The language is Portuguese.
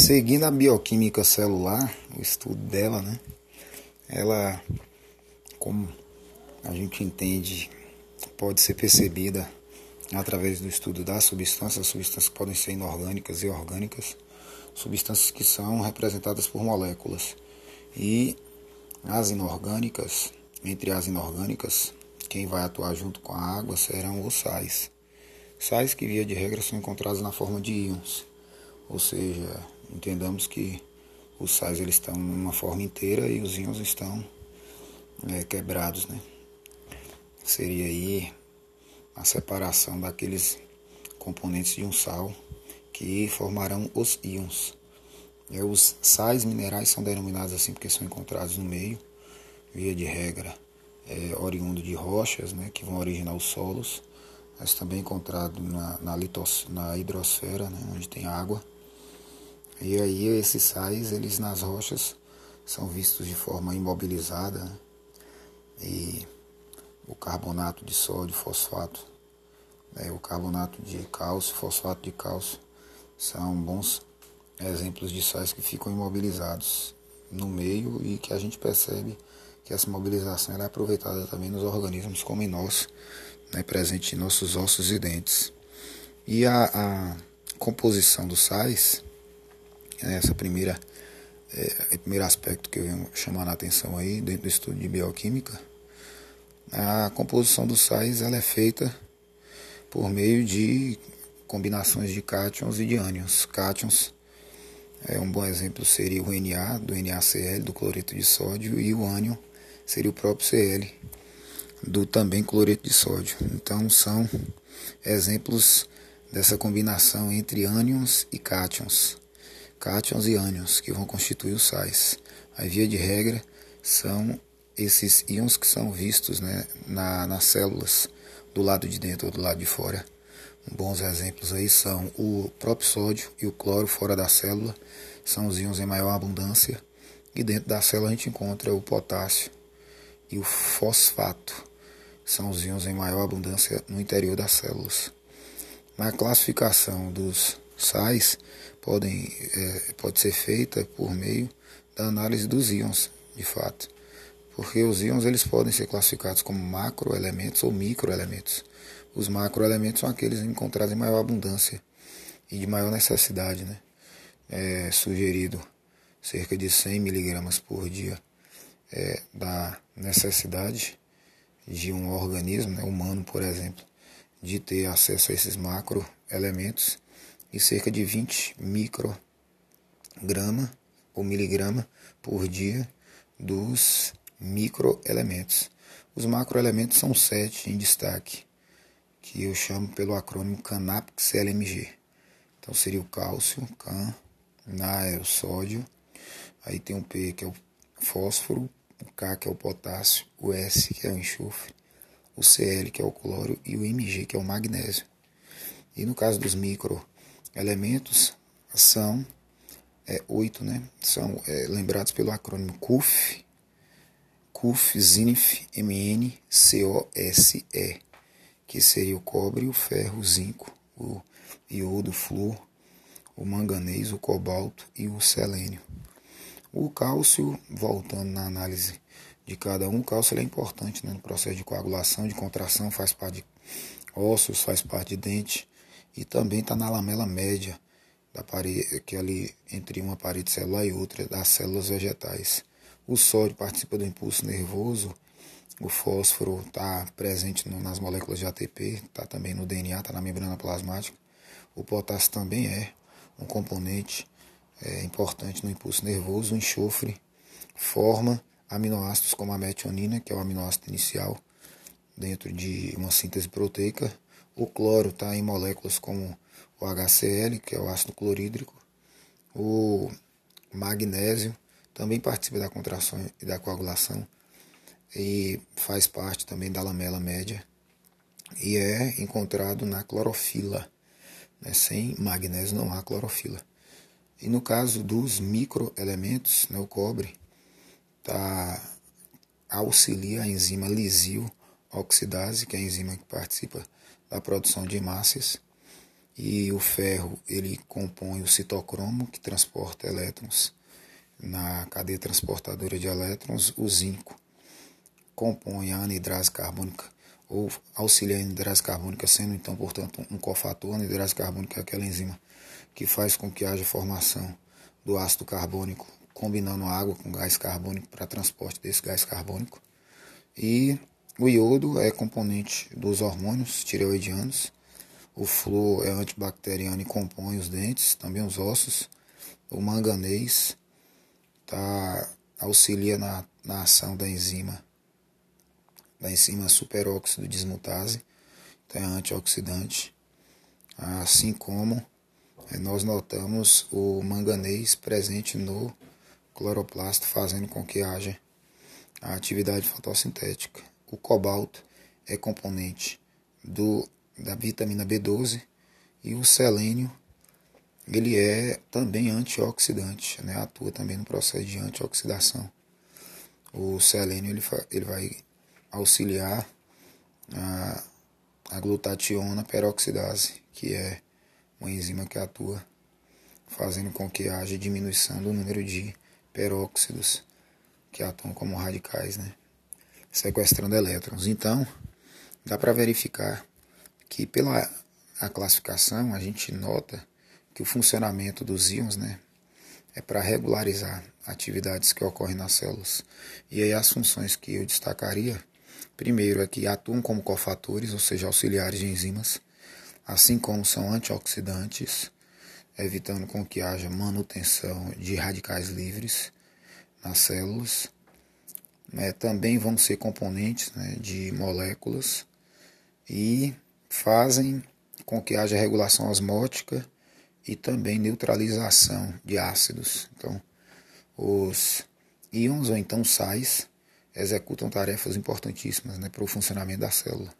Seguindo a bioquímica celular, o estudo dela, né? Ela, como a gente entende, pode ser percebida através do estudo das substâncias, substâncias que podem ser inorgânicas e orgânicas, substâncias que são representadas por moléculas. E as inorgânicas, entre as inorgânicas, quem vai atuar junto com a água serão os sais. Sais que, via de regra, são encontrados na forma de íons, ou seja, entendamos que os sais eles estão numa forma inteira e os íons estão é, quebrados, né? Seria aí a separação daqueles componentes de um sal que formarão os íons. E os sais minerais são denominados assim porque são encontrados no meio, via de regra, é, oriundo de rochas, né, que vão originar os solos, mas também encontrado na, na, litos, na hidrosfera, né, onde tem água. E aí esses sais, eles nas rochas, são vistos de forma imobilizada, né, e o carbonato de sódio, fosfato, né, o carbonato de cálcio, fosfato de cálcio, são bons exemplos de sais que ficam imobilizados no meio e que a gente percebe que essa mobilização é aproveitada também nos organismos como em nós, né, presente em nossos ossos e dentes. E a, a composição dos sais, essa primeira, é, primeiro aspecto que eu venho chamando a atenção aí dentro do estudo de bioquímica, a composição dos sais ela é feita por meio de combinações de cátions e de ânions. Cátions é, um bom exemplo seria o Na, do NaCl, do cloreto de sódio, e o ânion seria o próprio Cl, do também cloreto de sódio. Então são exemplos dessa combinação entre ânions e cátions, cátions e ânions, que vão constituir os sais. A via de regra são esses íons que são vistos né, na, nas células, do lado de dentro ou do lado de fora. Bons exemplos aí são o próprio sódio e o cloro fora da célula, são os íons em maior abundância. E dentro da célula a gente encontra o potássio e o fosfato, são os íons em maior abundância no interior das células. Na classificação dos sais, podem, é, pode ser feita por meio da análise dos íons, de fato. Porque os íons eles podem ser classificados como macroelementos ou microelementos. Os macroelementos são aqueles encontrados em maior abundância e de maior necessidade, né? É sugerido cerca de 100 miligramas por dia é, da necessidade de um organismo, né, humano, por exemplo, de ter acesso a esses macroelementos e cerca de 20 micrograma ou miligrama por dia dos microelementos. Os macroelementos são sete em destaque que eu chamo pelo acrônimo CANAPX-LMG. Então seria o cálcio, CAN, Na é o sódio, aí tem o P que é o fósforo, o K que é o potássio, o S que é o enxofre, o Cl que é o cloro e o Mg que é o magnésio. E no caso dos microelementos, são é, oito, né? São é, lembrados pelo acrônimo CUF, CUF, ZINF, MN, COSE que seria o cobre, o ferro, o zinco, o iodo, o flúor, o manganês, o cobalto e o selênio. O cálcio, voltando na análise de cada um, o cálcio é importante né, no processo de coagulação, de contração, faz parte de ossos, faz parte de dente e também está na lamela média da parede, que é ali entre uma parede celular e outra das células vegetais. O sódio participa do impulso nervoso o fósforo está presente no, nas moléculas de ATP, está também no DNA, está na membrana plasmática. O potássio também é um componente é, importante no impulso nervoso. O enxofre forma aminoácidos como a metionina, que é o aminoácido inicial dentro de uma síntese proteica. O cloro está em moléculas como o HCl, que é o ácido clorídrico. O magnésio também participa da contração e da coagulação e faz parte também da lamela média e é encontrado na clorofila. Né? Sem magnésio não há clorofila. E no caso dos microelementos, né, o cobre tá, auxilia a enzima lisil oxidase, que é a enzima que participa da produção de hemácias. E o ferro ele compõe o citocromo, que transporta elétrons na cadeia transportadora de elétrons. O zinco compõe a anidrase carbônica ou auxilia a anidrase carbônica, sendo então, portanto, um cofator. A anidrase carbônica é aquela enzima que faz com que haja formação do ácido carbônico, combinando água com gás carbônico para transporte desse gás carbônico. E o iodo é componente dos hormônios tireoidianos. O flúor é antibacteriano e compõe os dentes, também os ossos. O manganês tá, auxilia na, na ação da enzima da enzima superóxido dismutase, então é antioxidante. Assim como é, nós notamos o manganês presente no cloroplasto, fazendo com que haja a atividade fotossintética. O cobalto é componente do, da vitamina B12 e o selênio ele é também antioxidante, né? atua também no processo de antioxidação. O selênio ele, ele vai auxiliar a, a glutationa peroxidase, que é uma enzima que atua fazendo com que haja diminuição do número de peróxidos que atuam como radicais, né? Sequestrando elétrons. Então, dá para verificar que pela a classificação a gente nota que o funcionamento dos íons né, é para regularizar atividades que ocorrem nas células. E aí as funções que eu destacaria, primeiro é que atuam como cofatores, ou seja, auxiliares de enzimas, assim como são antioxidantes, evitando com que haja manutenção de radicais livres nas células. É, também vão ser componentes né, de moléculas e fazem com que haja regulação osmótica e também neutralização de ácidos. Então, os íons ou então sais executam tarefas importantíssimas né, para o funcionamento da célula.